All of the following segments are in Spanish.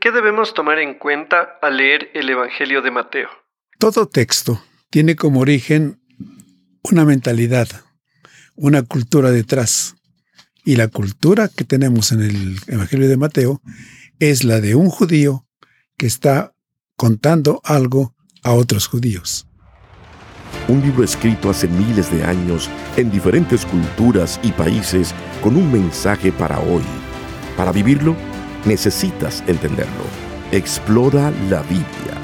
¿Qué debemos tomar en cuenta al leer el Evangelio de Mateo? Todo texto tiene como origen una mentalidad, una cultura detrás. Y la cultura que tenemos en el Evangelio de Mateo es la de un judío que está contando algo a otros judíos. Un libro escrito hace miles de años en diferentes culturas y países con un mensaje para hoy. Para vivirlo, necesitas entenderlo. Explora la Biblia.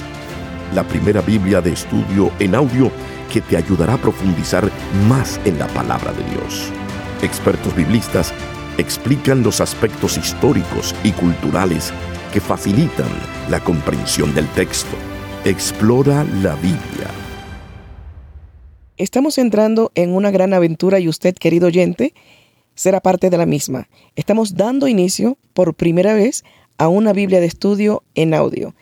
La primera Biblia de estudio en audio que te ayudará a profundizar más en la palabra de Dios. Expertos biblistas explican los aspectos históricos y culturales que facilitan la comprensión del texto. Explora la Biblia. Estamos entrando en una gran aventura y usted, querido oyente, será parte de la misma. Estamos dando inicio por primera vez a una Biblia de estudio en audio.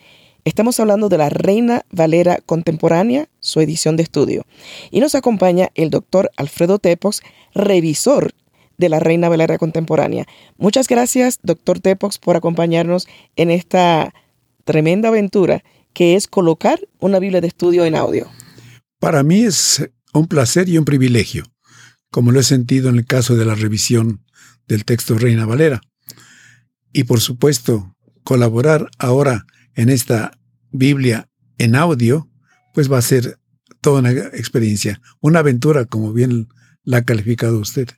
Estamos hablando de la Reina Valera Contemporánea, su edición de estudio. Y nos acompaña el doctor Alfredo Tepox, revisor de la Reina Valera Contemporánea. Muchas gracias, doctor Tepox, por acompañarnos en esta tremenda aventura que es colocar una Biblia de estudio en audio. Para mí es un placer y un privilegio, como lo he sentido en el caso de la revisión del texto Reina Valera. Y por supuesto, colaborar ahora en esta Biblia en audio, pues va a ser toda una experiencia, una aventura, como bien la ha calificado usted.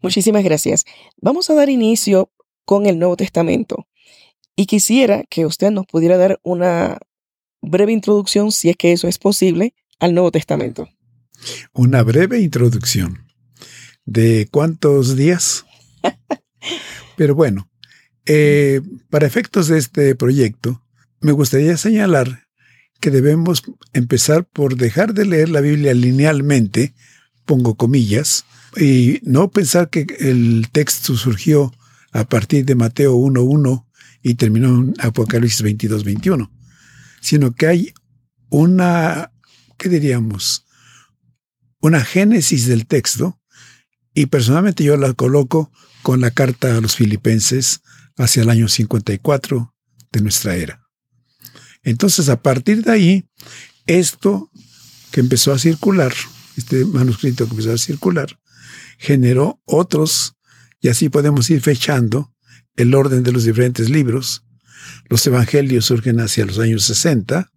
Muchísimas gracias. Vamos a dar inicio con el Nuevo Testamento. Y quisiera que usted nos pudiera dar una breve introducción, si es que eso es posible, al Nuevo Testamento. Una breve introducción. ¿De cuántos días? Pero bueno, eh, para efectos de este proyecto, me gustaría señalar que debemos empezar por dejar de leer la Biblia linealmente, pongo comillas, y no pensar que el texto surgió a partir de Mateo 1.1 y terminó en Apocalipsis 22.21, sino que hay una, ¿qué diríamos? Una génesis del texto y personalmente yo la coloco con la carta a los filipenses hacia el año 54 de nuestra era. Entonces, a partir de ahí, esto que empezó a circular, este manuscrito que empezó a circular, generó otros, y así podemos ir fechando el orden de los diferentes libros. Los evangelios surgen hacia los años 60,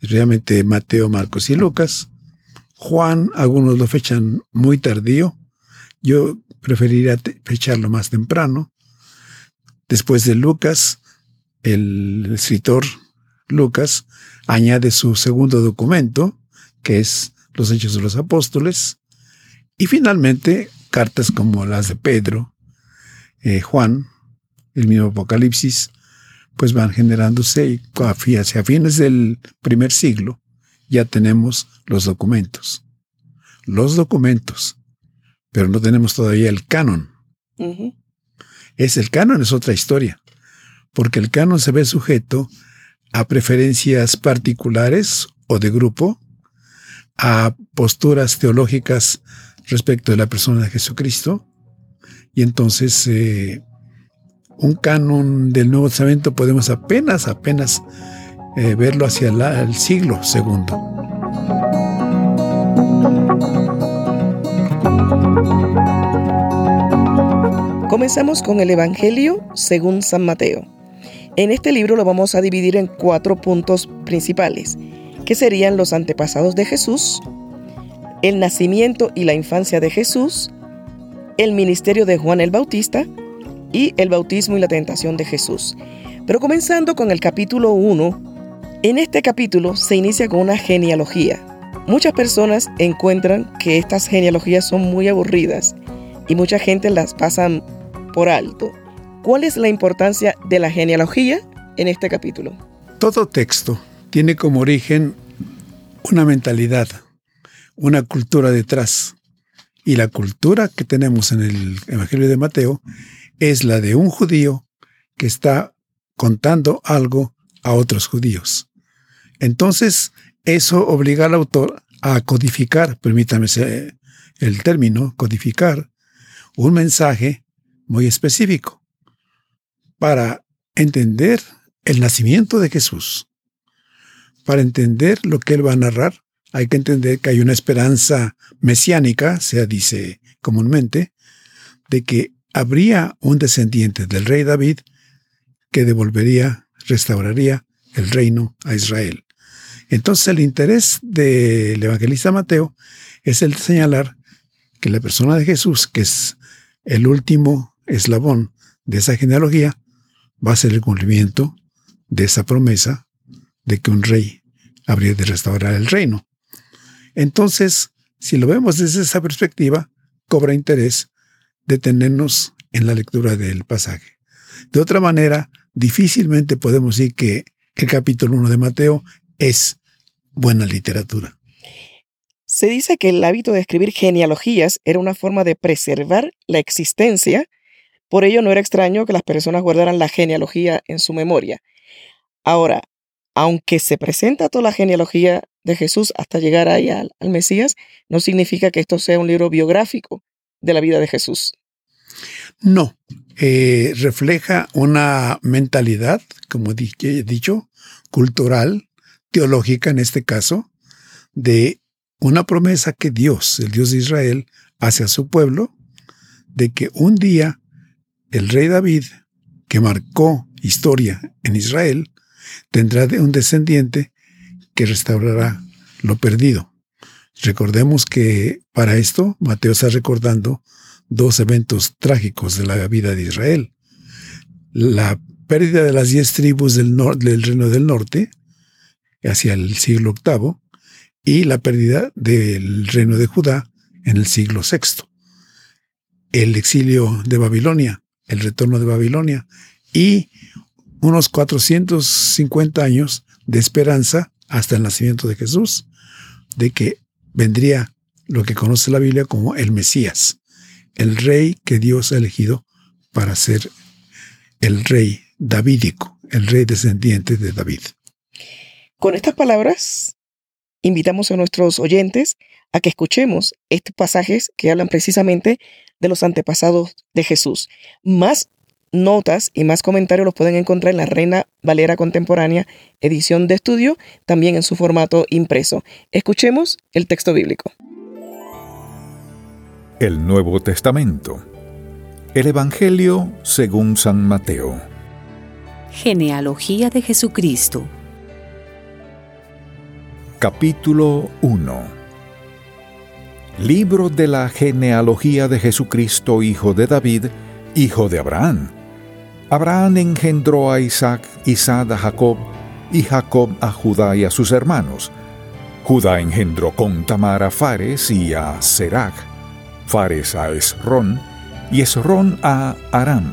realmente Mateo, Marcos y Lucas. Juan, algunos lo fechan muy tardío. Yo preferiría fecharlo más temprano. Después de Lucas, el escritor Lucas añade su segundo documento, que es los Hechos de los Apóstoles, y finalmente cartas como las de Pedro, eh, Juan, el mismo Apocalipsis, pues van generándose y hacia fines del primer siglo ya tenemos los documentos. Los documentos, pero no tenemos todavía el canon. Es el canon, es otra historia, porque el canon se ve sujeto a preferencias particulares o de grupo, a posturas teológicas respecto de la persona de Jesucristo. Y entonces eh, un canon del Nuevo Testamento podemos apenas, apenas eh, verlo hacia el siglo segundo. Comenzamos con el Evangelio según San Mateo. En este libro lo vamos a dividir en cuatro puntos principales, que serían los antepasados de Jesús, el nacimiento y la infancia de Jesús, el ministerio de Juan el Bautista y el bautismo y la tentación de Jesús. Pero comenzando con el capítulo 1, en este capítulo se inicia con una genealogía. Muchas personas encuentran que estas genealogías son muy aburridas y mucha gente las pasa por alto. ¿Cuál es la importancia de la genealogía en este capítulo? Todo texto tiene como origen una mentalidad, una cultura detrás. Y la cultura que tenemos en el Evangelio de Mateo es la de un judío que está contando algo a otros judíos. Entonces, eso obliga al autor a codificar, permítame el término, codificar, un mensaje muy específico para entender el nacimiento de Jesús, para entender lo que él va a narrar, hay que entender que hay una esperanza mesiánica, se dice comúnmente, de que habría un descendiente del rey David que devolvería, restauraría el reino a Israel. Entonces el interés del evangelista Mateo es el señalar que la persona de Jesús, que es el último eslabón de esa genealogía, va a ser el cumplimiento de esa promesa de que un rey habría de restaurar el reino. Entonces, si lo vemos desde esa perspectiva, cobra interés detenernos en la lectura del pasaje. De otra manera, difícilmente podemos decir que el capítulo 1 de Mateo es buena literatura. Se dice que el hábito de escribir genealogías era una forma de preservar la existencia, por ello no era extraño que las personas guardaran la genealogía en su memoria. Ahora, aunque se presenta toda la genealogía de Jesús hasta llegar ahí al, Mesías, no significa que esto sea un libro biográfico de la vida de Jesús. No, eh, refleja una mentalidad, como he dicho, cultural, teológica en este caso, de una promesa que Dios, el Dios de Israel, hace a su pueblo, de que un día el rey David, que marcó historia en Israel, tendrá un descendiente que restaurará lo perdido. Recordemos que para esto Mateo está recordando dos eventos trágicos de la vida de Israel. La pérdida de las diez tribus del, reino del norte hacia el siglo VIII y la pérdida del reino de Judá en el siglo VI. El exilio de Babilonia, el retorno de Babilonia y unos 450 años de esperanza hasta el nacimiento de Jesús, de que vendría lo que conoce la Biblia como el Mesías, el rey que Dios ha elegido para ser el rey davídico, el rey descendiente de David. Con estas palabras, invitamos a nuestros oyentes a que escuchemos estos pasajes que hablan precisamente de los antepasados de Jesús. Más notas y más comentarios los pueden encontrar en la Reina Valera Contemporánea, edición de estudio, también en su formato impreso. Escuchemos el texto bíblico. El Nuevo Testamento. El Evangelio según San Mateo. Genealogía de Jesucristo. Capítulo 1. Libro de la genealogía de Jesucristo, hijo de David, hijo de Abraham Abraham engendró a Isaac, Isaac a Jacob, y Jacob a Judá y a sus hermanos. Judá engendró con Tamar a Fares y a Serach, Fares a Esrón, y Esrón a Aram.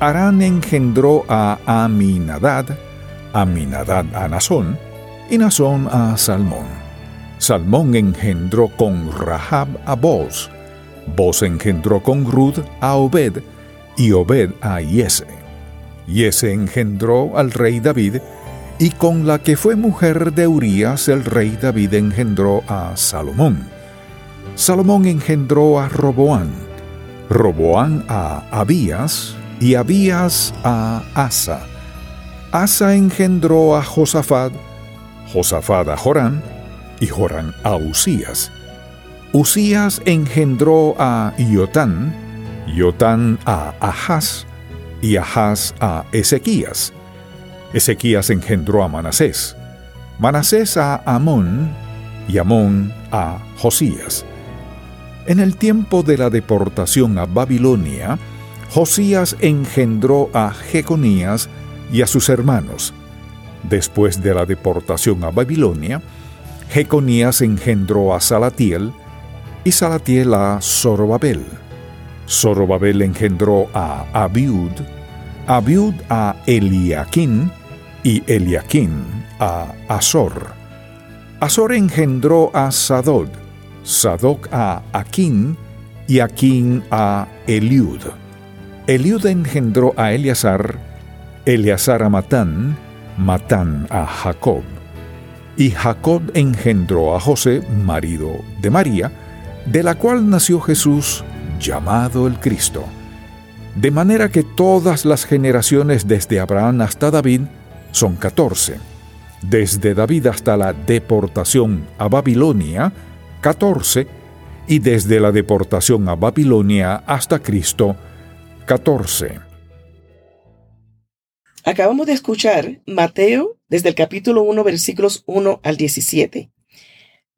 Aram engendró a Aminadad, Aminadad a Nazón, y Nazón a Salmón. Salmón engendró con Rahab a Boz, Boz engendró con Rud a Obed, y Obed a Yese. Yese engendró al rey David, y con la que fue mujer de Urías el rey David engendró a Salomón. Salomón engendró a Roboán, Roboán a Abías, y Abías a Asa. Asa engendró a Josafat, Josafat a Jorán, y Jorán a Usías. Usías engendró a Iotán, Yotán a Ahaz y Ahaz a Ezequías. Ezequías engendró a Manasés, Manasés a Amón y Amón a Josías. En el tiempo de la deportación a Babilonia, Josías engendró a Jeconías y a sus hermanos. Después de la deportación a Babilonia, Jeconías engendró a Salatiel y Salatiel a Zorobabel. Zorobabel engendró a Abiud, Abiud a Eliaquín y Eliaquín a Azor. Azor engendró a Sadok, Sadok a Aquín y Aquín a Eliud. Eliud engendró a Eleazar, Eleazar a Matán, Matán a Jacob. Y Jacob engendró a José, marido de María, de la cual nació Jesús llamado el Cristo. De manera que todas las generaciones desde Abraham hasta David son 14. Desde David hasta la deportación a Babilonia, 14. Y desde la deportación a Babilonia hasta Cristo, 14. Acabamos de escuchar Mateo desde el capítulo 1 versículos 1 al 17.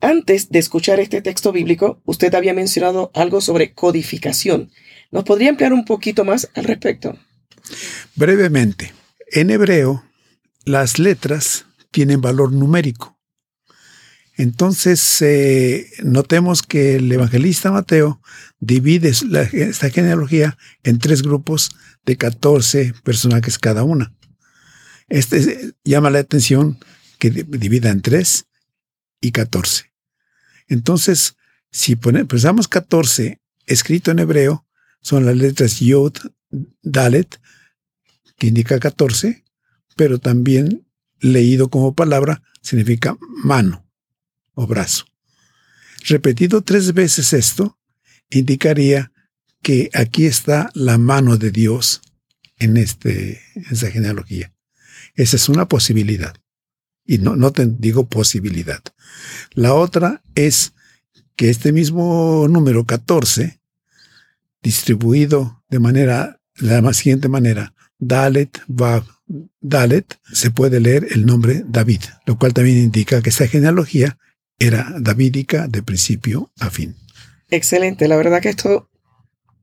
Antes de escuchar este texto bíblico, usted había mencionado algo sobre codificación. ¿Nos podría ampliar un poquito más al respecto? Brevemente, en hebreo, las letras tienen valor numérico. Entonces, eh, notemos que el evangelista Mateo divide esta genealogía en tres grupos de 14 personajes cada una. Este llama la atención que divida en tres y 14. Entonces, si pensamos 14 escrito en hebreo, son las letras Yod, Dalet, que indica 14, pero también leído como palabra significa mano o brazo. Repetido tres veces esto, indicaría que aquí está la mano de Dios en, este, en esta genealogía. Esa es una posibilidad. Y no, no te digo posibilidad. La otra es que este mismo número 14, distribuido de manera, de la siguiente manera, Dalet, Vav, Dalet, se puede leer el nombre David, lo cual también indica que esta genealogía era davídica de principio a fin. Excelente, la verdad que esto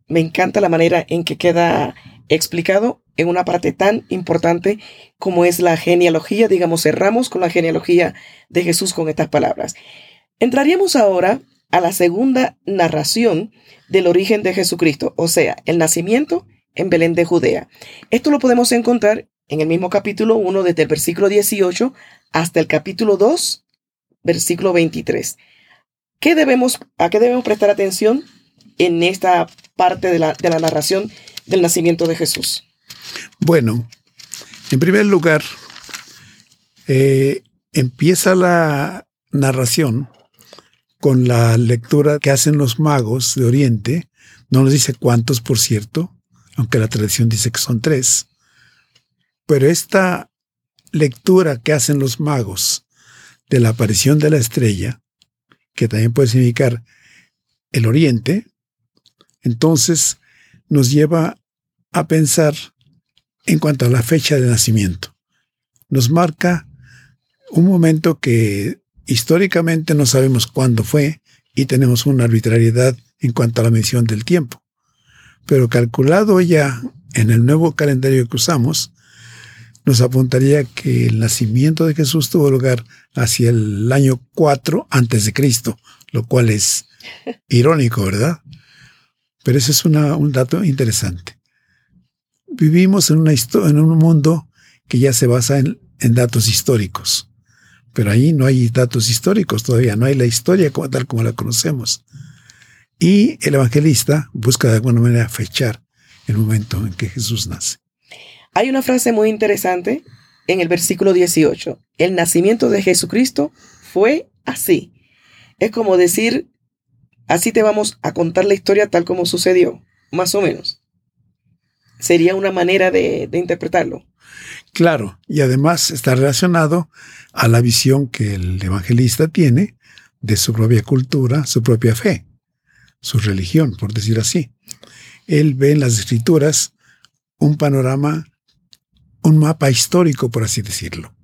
me encanta la manera en que queda explicado en una parte tan importante como es la genealogía. Digamos, cerramos con la genealogía de Jesús con estas palabras. Entraríamos ahora a la segunda narración del origen de Jesucristo, o sea, el nacimiento en Belén de Judea. Esto lo podemos encontrar en el mismo capítulo 1, desde el versículo 18 hasta el capítulo 2, versículo 23. ¿Qué debemos, ¿A qué debemos prestar atención en esta parte de la, de la narración del nacimiento de Jesús? Bueno, en primer lugar, eh, empieza la narración con la lectura que hacen los magos de Oriente. No nos dice cuántos, por cierto, aunque la tradición dice que son tres. Pero esta lectura que hacen los magos de la aparición de la estrella, que también puede significar el Oriente, entonces nos lleva a pensar en cuanto a la fecha de nacimiento. Nos marca un momento que históricamente no sabemos cuándo fue y tenemos una arbitrariedad en cuanto a la medición del tiempo. Pero calculado ya en el nuevo calendario que usamos, nos apuntaría que el nacimiento de Jesús tuvo lugar hacia el año 4 antes de Cristo, lo cual es irónico, ¿verdad? Pero ese es un dato interesante vivimos en, una en un mundo que ya se basa en, datos históricos. Pero ahí no hay datos históricos todavía, no hay la historia tal como la conocemos. Y el evangelista busca de alguna manera fechar el momento en que Jesús nace. Hay una frase muy interesante en el versículo 18. El nacimiento de Jesucristo fue así. Es como decir, así te vamos a contar la historia tal como sucedió, más o menos sería una manera de, interpretarlo. Claro, y además está relacionado a la visión que el evangelista tiene de su propia cultura, su propia fe, su religión, por decir así. Él ve en las escrituras un panorama, un mapa histórico, por así decirlo,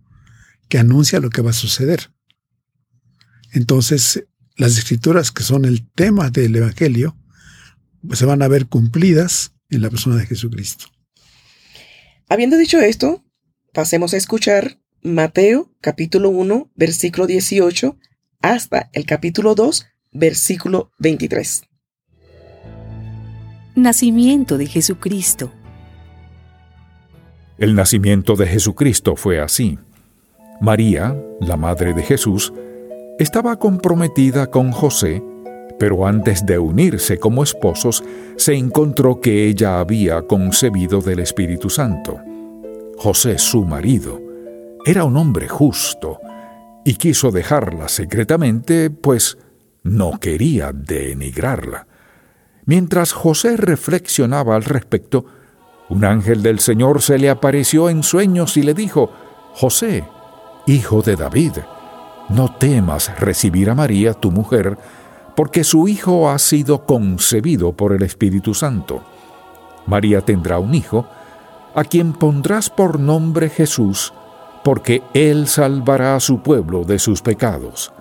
que anuncia lo que va a suceder. Entonces, las escrituras que son el tema del Evangelio pues, se van a ver cumplidas en la persona de Jesucristo. Habiendo dicho esto, pasemos a escuchar Mateo capítulo 1, versículo 18 hasta el capítulo 2, versículo 23. Nacimiento de Jesucristo. El nacimiento de Jesucristo fue así. María, la madre de Jesús, estaba comprometida con José, pero antes de unirse como esposos, se encontró que ella había concebido del Espíritu Santo. José, su marido, era un hombre justo y quiso dejarla secretamente, pues no quería denigrarla. Mientras José reflexionaba al respecto, Un ángel del Señor se le apareció en sueños y le dijo, José, hijo de David, no temas recibir a María, tu mujer, porque su hijo ha sido concebido por el Espíritu Santo. María tendrá un hijo, a quien pondrás por nombre Jesús, porque él salvará a su pueblo de sus pecados.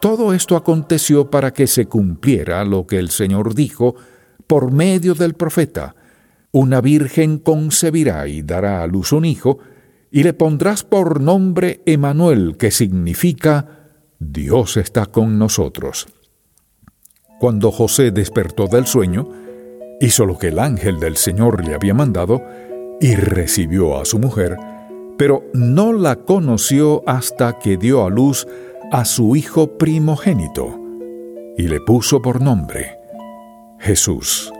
Todo esto aconteció para que se cumpliera lo que el Señor dijo por medio del profeta. Una virgen concebirá y dará a luz un hijo, y le pondrás por nombre Emanuel, que significa Dios está con nosotros. Cuando José despertó del sueño, hizo lo que el ángel del Señor le había mandado y recibió a su mujer, pero no la conoció hasta que dio a luz a su hijo primogénito y le puso por nombre Jesús.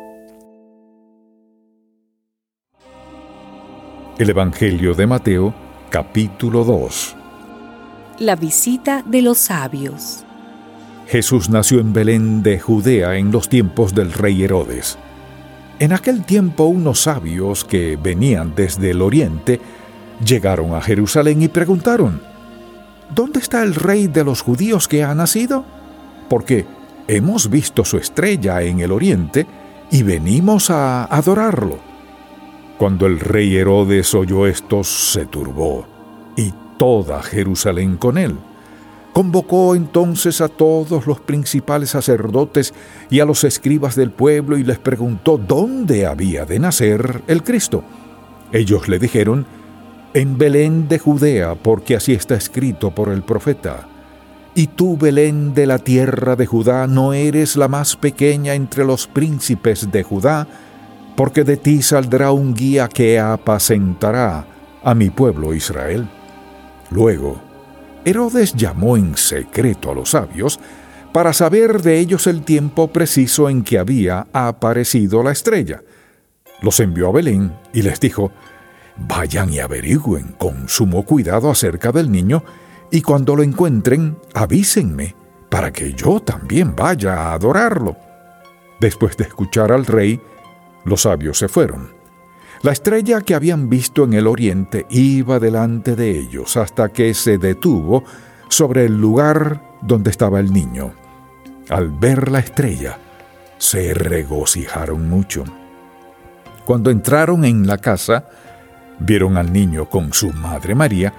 El Evangelio de Mateo, capítulo 2. La visita de los sabios. Jesús nació en Belén de Judea en los tiempos del rey Herodes. En aquel tiempo unos sabios que venían desde el oriente llegaron a Jerusalén y preguntaron, ¿Dónde está el rey de los judíos que ha nacido? Porque hemos visto su estrella en el oriente y venimos a adorarlo. Cuando el rey Herodes oyó esto, se turbó, y toda Jerusalén con él. Convocó entonces a todos los principales sacerdotes y a los escribas del pueblo y les preguntó dónde había de nacer el Cristo. Ellos le dijeron, en Belén de Judea, porque así está escrito por el profeta. Y tú, Belén de la tierra de Judá, no eres la más pequeña entre los príncipes de Judá, porque de ti saldrá un guía que apacentará a mi pueblo Israel. Luego, Herodes llamó en secreto a los sabios para saber de ellos el tiempo preciso en que había aparecido la estrella. Los envió a Belén y les dijo, Vayan y averigüen con sumo cuidado acerca del niño, y cuando lo encuentren, avísenme, para que yo también vaya a adorarlo. Después de escuchar al rey, los sabios se fueron. La estrella que habían visto en el oriente iba delante de ellos hasta que se detuvo sobre el lugar donde estaba el niño. Al ver la estrella, se regocijaron mucho. Cuando entraron en la casa, vieron al niño con su madre María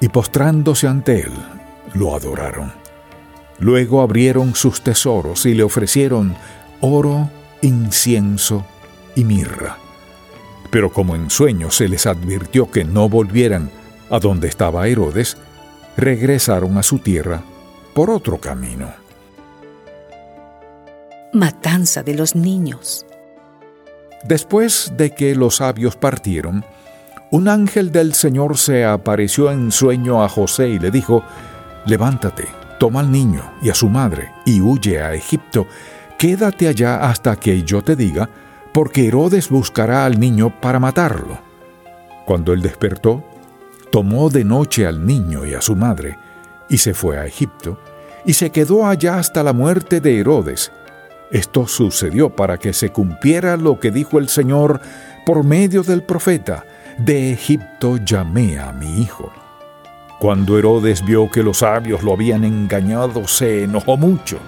y postrándose ante él, lo adoraron. Luego abrieron sus tesoros y le ofrecieron oro, incienso y mirra. Pero como en sueños se les advirtió que no volvieran a donde estaba Herodes, regresaron a su tierra por otro camino. Matanza de los niños. Después de que los sabios partieron, un ángel del Señor se apareció en sueño a José y le dijo, Levántate, toma al niño y a su madre y huye a Egipto Quédate allá hasta que yo te diga, porque Herodes buscará al niño para matarlo. Cuando él despertó, tomó de noche al niño y a su madre, y se fue a Egipto, y se quedó allá hasta la muerte de Herodes. Esto sucedió para que se cumpliera lo que dijo el Señor por medio del profeta, de Egipto llamé a mi hijo. Cuando Herodes vio que los sabios lo habían engañado, se enojó mucho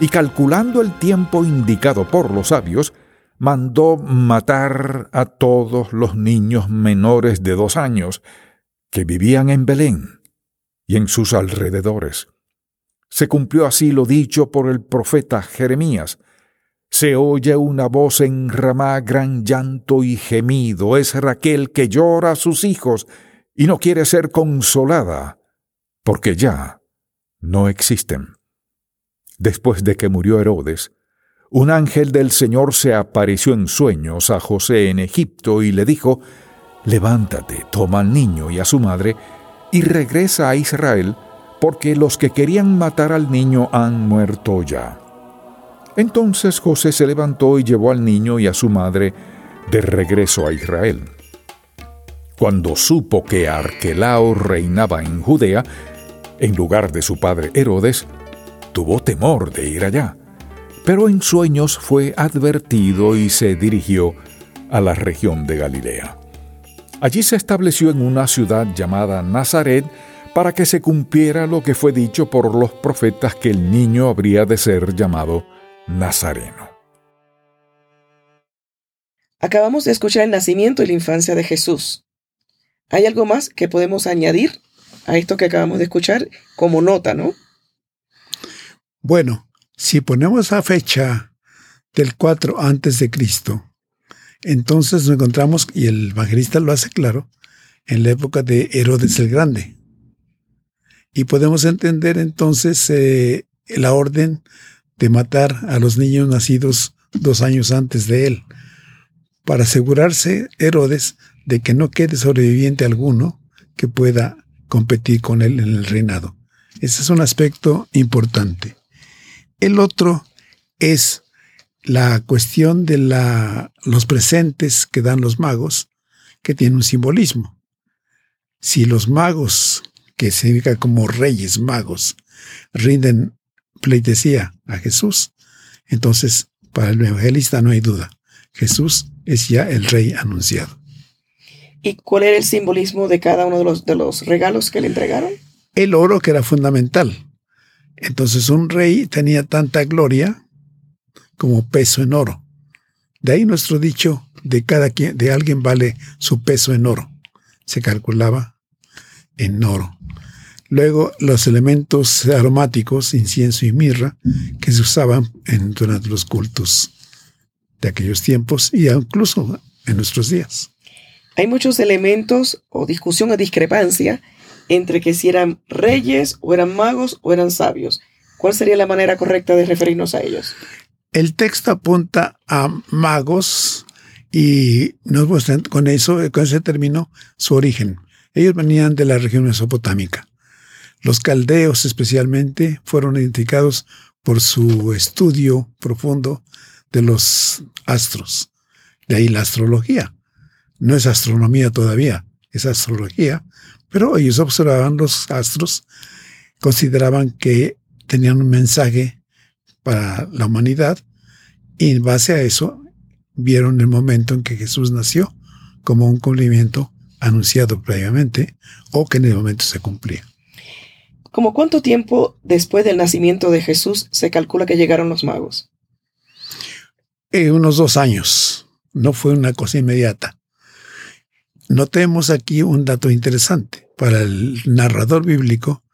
y calculando el tiempo indicado por los sabios, mandó matar a todos los niños menores de dos años que vivían en Belén y en sus alrededores. Se cumplió así lo dicho por el profeta Jeremías. Se oye una voz en Ramá, gran llanto y gemido. Es Raquel que llora a sus hijos y no quiere ser consolada, porque ya no existen. Después de que murió Herodes, un ángel del Señor se apareció en sueños a José en Egipto y le dijo, Levántate, toma al niño y a su madre, y regresa a Israel, porque los que querían matar al niño han muerto ya. Entonces José se levantó y llevó al niño y a su madre de regreso a Israel. Cuando supo que Arquelao reinaba en Judea, en lugar de su padre Herodes, tuvo temor de ir allá, pero en sueños fue advertido y se dirigió a la región de Galilea. Allí se estableció en una ciudad llamada Nazaret para que se cumpliera lo que fue dicho por los profetas que el niño habría de ser llamado Nazareno. Acabamos de escuchar el nacimiento y la infancia de Jesús. ¿Hay algo más que podemos añadir a esto que acabamos de escuchar como nota, no? Bueno, si ponemos la fecha del 4 antes de Cristo, entonces nos encontramos, y el evangelista lo hace claro, en la época de Herodes el Grande. Y podemos entender entonces eh, la orden de matar a los niños nacidos dos años antes de él, para asegurarse Herodes de que no quede sobreviviente alguno que pueda competir con él en el reinado. Ese es un aspecto importante. El otro es la cuestión de la, los presentes que dan los magos, que tiene un simbolismo. Si los magos, que significa como reyes magos, rinden pleitesía a Jesús, entonces para el evangelista no hay duda. Jesús es ya el rey anunciado. ¿Y cuál era el simbolismo de cada uno de los, de los regalos que le entregaron? El oro, que era fundamental. Entonces un rey tenía tanta gloria como peso en oro. De ahí nuestro dicho de cada quien, de alguien vale su peso en oro. Se calculaba en oro. Luego los elementos aromáticos, incienso y mirra, que se usaban en, durante los cultos de aquellos tiempos y incluso en nuestros días. Hay muchos elementos o discusión o discrepancia entre que si eran reyes o eran magos o eran sabios. ¿Cuál sería la manera correcta de referirnos a ellos? El texto apunta a magos y nos muestran con eso, con ese término, su origen. Ellos venían de la región mesopotámica. Los caldeos especialmente fueron identificados por su estudio profundo de los astros. De ahí la astrología. No es astronomía todavía, es astrología, pero ellos observaban los astros, consideraban que tenían un mensaje para la humanidad y en base a eso vieron el momento en que Jesús nació como un cumplimiento anunciado previamente o que en el momento se cumplía. ¿Como cuánto tiempo después del nacimiento de Jesús se calcula que llegaron los magos? Eh, unos dos años. No fue una cosa inmediata. Notemos aquí un dato interesante. Para el narrador bíblico,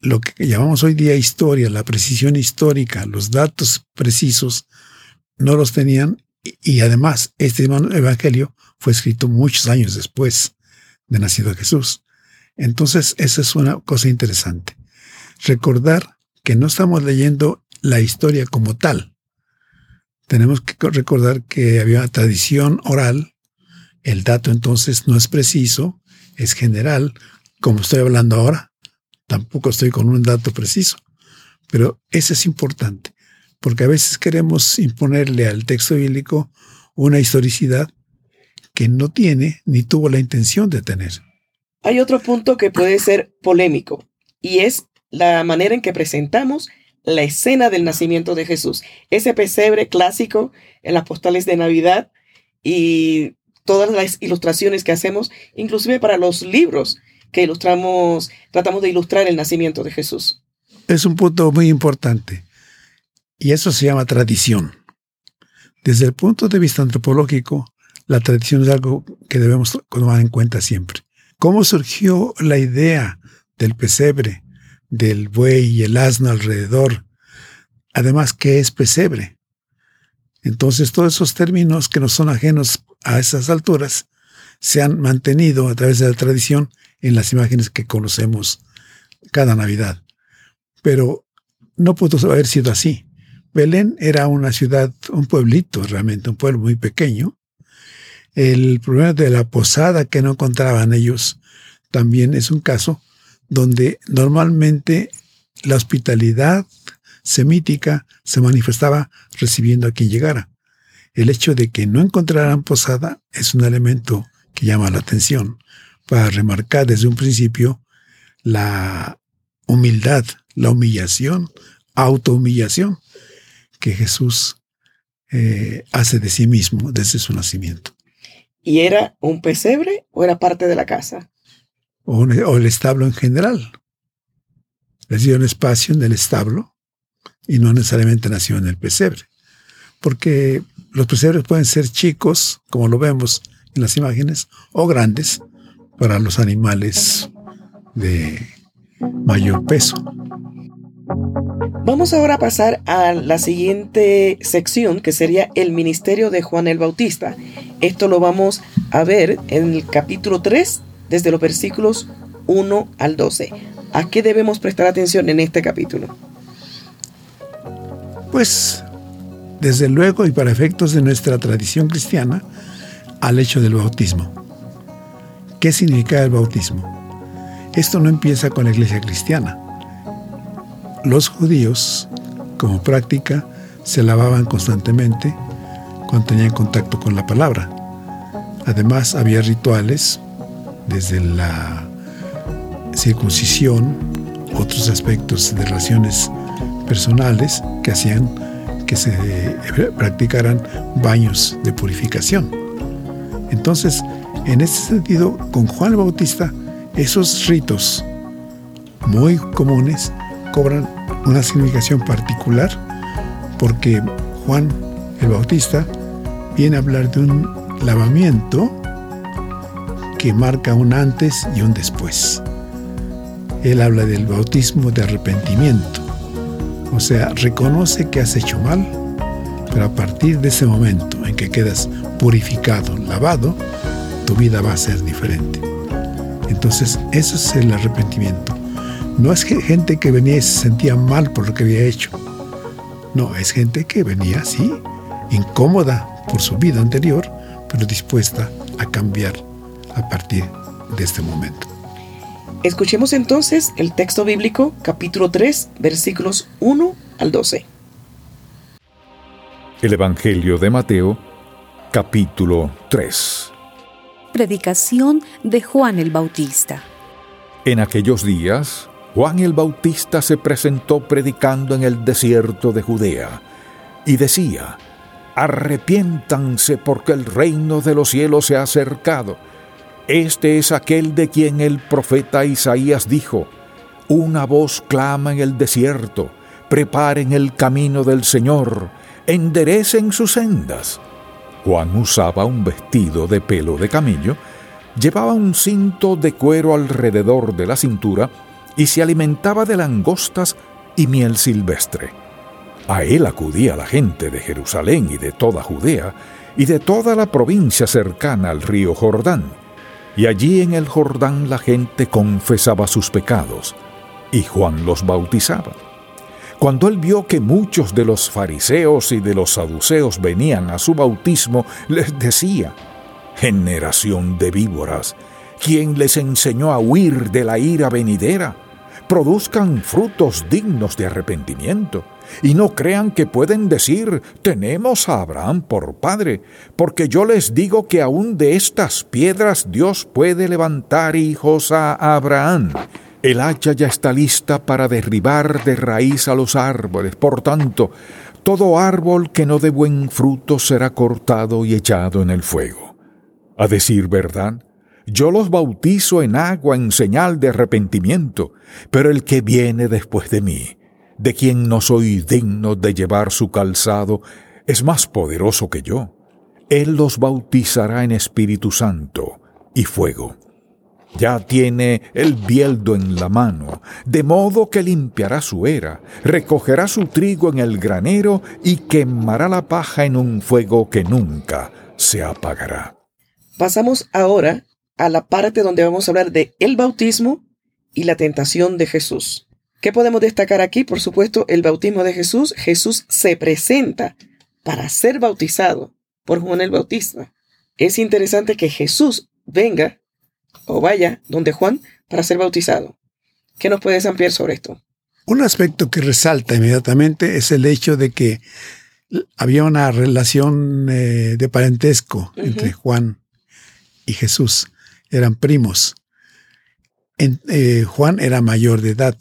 lo que llamamos hoy día historia, la precisión histórica, los datos precisos, no los tenían y, además este evangelio fue escrito muchos años después de nacido Jesús. Entonces, esa es una cosa interesante. Recordar que no estamos leyendo la historia como tal, tenemos que recordar que había tradición oral. El dato entonces no es preciso, es general. Como estoy hablando ahora, tampoco estoy con un dato preciso. Pero eso es importante, porque a veces queremos imponerle al texto bíblico una historicidad que no tiene ni tuvo la intención de tener. Hay otro punto que puede ser polémico, y es la manera en que presentamos la escena del nacimiento de Jesús. Ese pesebre clásico en las postales de Navidad y todas las ilustraciones que hacemos, inclusive para los libros que ilustramos, tratamos de ilustrar el nacimiento de Jesús. Es un punto muy importante y eso se llama tradición. Desde el punto de vista antropológico, la tradición es algo que debemos tomar en cuenta siempre. ¿Cómo surgió la idea del pesebre? del buey y el asno alrededor. Además, ¿qué es pesebre? Entonces, todos esos términos que no son ajenos a esas alturas se han mantenido a través de la tradición en las imágenes que conocemos cada Navidad. Pero no pudo haber sido así. Belén era una ciudad, un pueblito realmente, un pueblo muy pequeño. El problema de la posada que no encontraban ellos también es un caso donde normalmente la hospitalidad semítica se manifestaba recibiendo a quien llegara. El hecho de que no encontraran posada es un elemento que llama la atención para remarcar desde un principio la humildad, la humillación, autohumillación que Jesús eh, hace de sí mismo desde su nacimiento. ¿Y era un pesebre o era parte de la casa? O, un- o el establo en general. Les dio un espacio en el establo y no necesariamente nació en el pesebre. Porque los pesebres pueden ser chicos, como lo vemos en las imágenes, o grandes para los animales de mayor peso. Vamos ahora a pasar a la siguiente sección que sería el ministerio de Juan el Bautista. Esto lo vamos a ver en el capítulo 3 desde los versículos 1 al 12. ¿A qué debemos prestar atención en este capítulo? Pues, desde luego y para efectos de nuestra tradición cristiana, al hecho del bautismo. ¿Qué significa el bautismo? Esto no empieza con la iglesia cristiana. Los judíos, como práctica, se lavaban constantemente cuando tenían contacto con la palabra. Además, había rituales, desde la circuncisión, otros aspectos de relaciones personales que hacían que se practicaran baños de purificación. Entonces, en este sentido, con Juan el Bautista, esos ritos muy comunes cobran una significación particular porque Juan el Bautista viene a hablar de un lavamiento que marca un antes y un después. Él habla del bautismo de arrepentimiento, o sea, reconoce que has hecho mal, pero a partir de ese momento en que quedas purificado, lavado, tu vida va a ser diferente. Entonces, eso es el arrepentimiento. No es gente que venía y se sentía mal por lo que había hecho. No, es gente que venía así, incómoda por su vida anterior, pero dispuesta a cambiar a partir de este momento. Escuchemos entonces el texto bíblico, capítulo 3, versículos 1 al 12. El Evangelio de Mateo, capítulo 3. Predicación de Juan el Bautista. En aquellos días, Juan el Bautista se presentó predicando en el desierto de Judea y decía, Arrepiéntanse porque el reino de los cielos se ha acercado. Este es aquel de quien el profeta Isaías dijo, Una voz clama en el desierto, preparen el camino del Señor, enderecen sus sendas. Juan usaba un vestido de pelo de camello, llevaba un cinto de cuero alrededor de la cintura y se alimentaba de langostas y miel silvestre. A él acudía la gente de Jerusalén y de toda Judea y de toda la provincia cercana al río Jordán. Y allí en el Jordán la gente confesaba sus pecados y Juan los bautizaba. Cuando él vio que muchos de los fariseos y de los saduceos venían a su bautismo, les decía, generación de víboras, ¿quién les enseñó a huir de la ira venidera? Produzcan frutos dignos de arrepentimiento, y no crean que pueden decir, tenemos a Abraham por padre, porque yo les digo que aún de estas piedras Dios puede levantar hijos a Abraham. El hacha ya está lista para derribar de raíz a los árboles. Por tanto, todo árbol que no dé buen fruto será cortado y echado en el fuego. A decir verdad, yo los bautizo en agua en señal de arrepentimiento, pero el que viene después de mí, de quien no soy digno de llevar su calzado, es más poderoso que yo. Él los bautizará en Espíritu Santo y fuego. Ya tiene el bieldo en la mano, de modo que limpiará su era, recogerá su trigo en el granero y quemará la paja en un fuego que nunca se apagará. Pasamos ahora a la parte donde vamos a hablar de el bautismo y la tentación de Jesús. ¿Qué podemos destacar aquí? Por supuesto, el bautismo de Jesús. Jesús se presenta para ser bautizado por Juan el Bautista. Es interesante que Jesús venga o vaya donde Juan para ser bautizado. ¿Qué nos puedes ampliar sobre esto? Un aspecto que resalta inmediatamente es el hecho de que había una relación eh, de parentesco entre Juan y Jesús. Eran primos. En- eh, Juan era mayor de edad.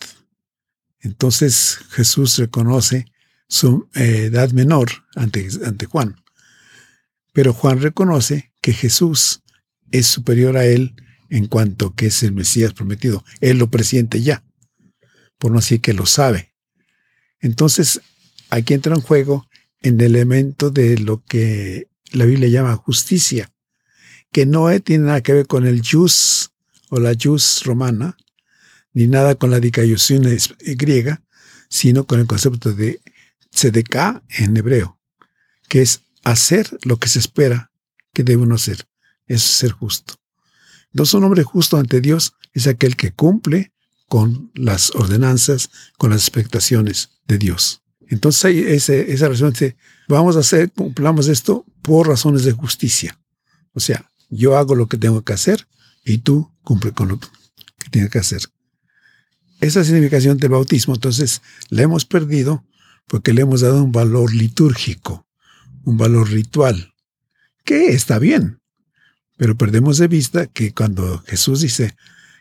Entonces Jesús reconoce su eh, edad menor ante, ante Juan. Pero Juan reconoce que Jesús es superior a él en cuanto que es el Mesías prometido. Él lo presiente ya, por no decir que lo sabe. Entonces, aquí entra en juego en el elemento de lo que la Biblia llama justicia, que no tiene nada que ver con el jus o la jus romana, ni nada con la dicayusión griega, sino con el concepto de tzedekah en hebreo, que es hacer lo que se espera que debe uno hacer. Es ser justo. Entonces un hombre justo ante Dios es aquel que cumple con las ordenanzas, con las expectaciones de Dios. Entonces hay esa razón de, vamos a hacer, cumplamos esto por razones de justicia. O sea, yo hago lo que tengo que hacer y tú cumple con lo que tienes que hacer. Esa significación del bautismo, entonces, la hemos perdido porque le hemos dado un valor litúrgico, un valor ritual, que está bien, pero perdemos de vista que cuando Jesús dice,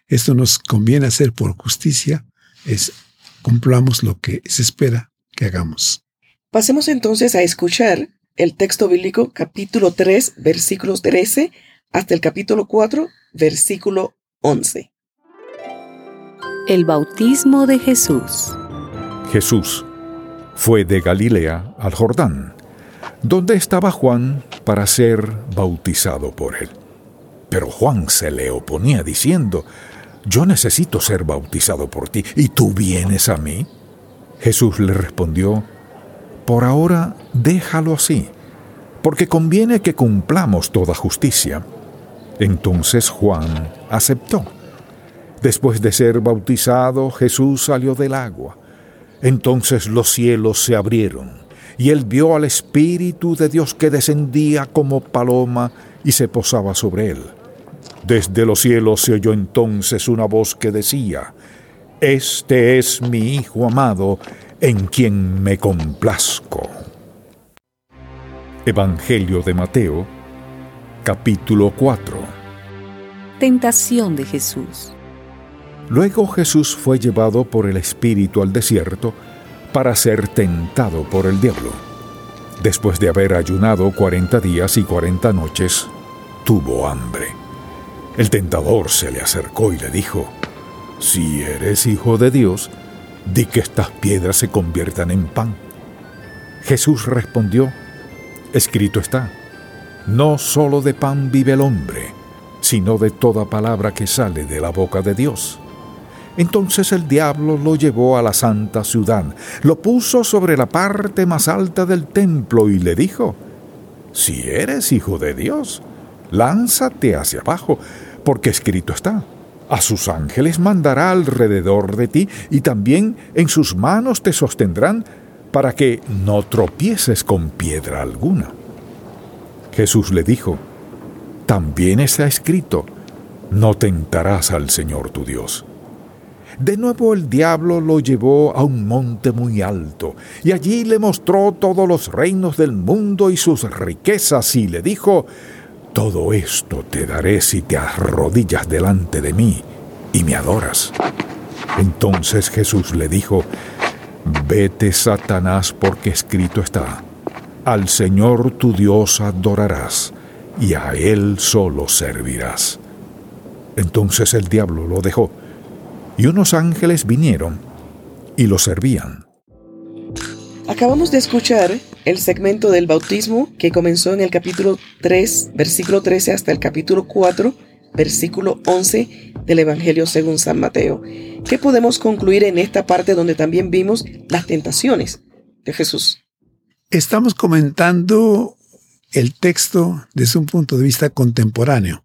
esto nos conviene hacer por justicia, es cumplamos lo que se espera que hagamos. Pasemos entonces a escuchar el texto bíblico capítulo 3 versículos 13 hasta el capítulo 4 versículo 11. El bautismo de Jesús. Jesús fue de Galilea al Jordán, donde estaba Juan para ser bautizado por él. Pero Juan se le oponía diciendo, yo necesito ser bautizado por ti, ¿y tú vienes a mí? Jesús le respondió, por ahora déjalo así, porque conviene que cumplamos toda justicia. Entonces Juan aceptó. Después de ser bautizado, Jesús salió del agua. Entonces los cielos se abrieron, y él vio al Espíritu de Dios que descendía como paloma y se posaba sobre él. Desde los cielos se oyó entonces una voz que decía, Este es mi Hijo amado, en quien me complazco. Evangelio de Mateo, capítulo 4. Tentación de Jesús. Luego Jesús fue llevado por el Espíritu al desierto para ser tentado por el diablo. Después de haber ayunado cuarenta días y cuarenta noches, tuvo hambre. El tentador se le acercó y le dijo, Si eres hijo de Dios, di que estas piedras se conviertan en pan. Jesús respondió, Escrito está, no solo de pan vive el hombre, sino de toda palabra que sale de la boca de Dios. Entonces el diablo lo llevó a la santa ciudad, lo puso sobre la parte más alta del templo y le dijo, Si eres hijo de Dios, lánzate hacia abajo, porque escrito está, a sus ángeles mandará alrededor de ti y también en sus manos te sostendrán para que no tropieces con piedra alguna. Jesús le dijo, también está escrito, no tentarás al Señor tu Dios. De nuevo el diablo lo llevó a un monte muy alto, y allí le mostró todos los reinos del mundo y sus riquezas, y le dijo, Todo esto te daré si te arrodillas delante de mí y me adoras. Entonces Jesús le dijo, Vete, Satanás, porque escrito está, Al Señor tu Dios adorarás, y a Él solo servirás. Entonces el diablo lo dejó, y unos ángeles vinieron y lo servían. Acabamos de escuchar el segmento del bautismo que comenzó en el capítulo 3, versículo 13 hasta el capítulo 4, versículo 11 del Evangelio según San Mateo. ¿Qué podemos concluir en esta parte donde también vimos las tentaciones de Jesús? Estamos comentando el texto desde un punto de vista contemporáneo.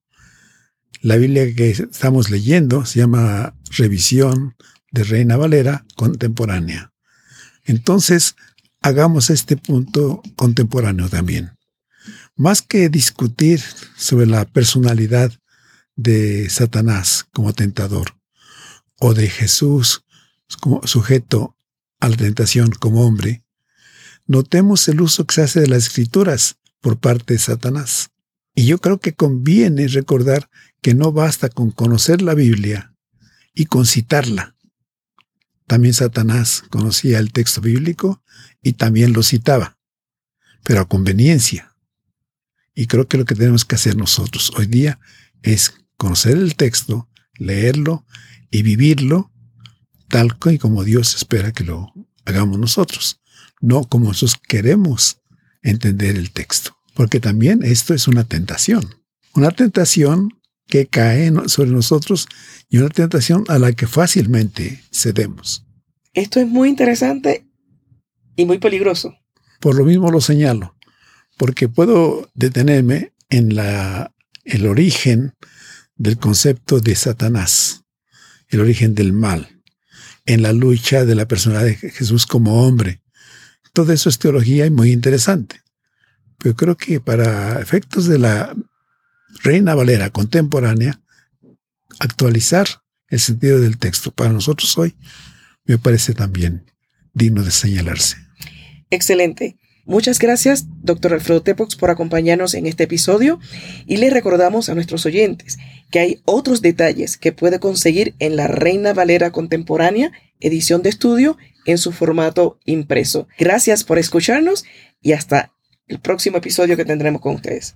La Biblia que estamos leyendo se llama Revisión de Reina Valera Contemporánea. Entonces, hagamos este punto contemporáneo también. Más que discutir sobre la personalidad de Satanás como tentador o de Jesús como sujeto a la tentación como hombre, notemos el uso que se hace de las escrituras por parte de Satanás. Y yo creo que conviene recordar que no basta con conocer la Biblia y con citarla. También Satanás conocía el texto bíblico y también lo citaba, pero a conveniencia. Y creo que lo que tenemos que hacer nosotros hoy día es conocer el texto, leerlo y vivirlo tal y como Dios espera que lo hagamos nosotros, no como nosotros queremos entender el texto. Porque también esto es una tentación, una tentación que cae sobre nosotros y una tentación a la que fácilmente cedemos. Esto es muy interesante y muy peligroso. Por lo mismo lo señalo, porque puedo detenerme en la, el origen del concepto de Satanás, el origen del mal, en la lucha de la personalidad de Jesús como hombre. Todo eso es teología y muy interesante. Pero creo que para efectos de la Reina Valera contemporánea, actualizar el sentido del texto para nosotros hoy me parece también digno de señalarse. Excelente. Muchas gracias, doctor Alfredo Tepox, por acompañarnos en este episodio y le recordamos a nuestros oyentes que hay otros detalles que puede conseguir en la Reina Valera Contemporánea, edición de estudio, en su formato impreso. Gracias por escucharnos y hasta el próximo episodio que tendremos con ustedes.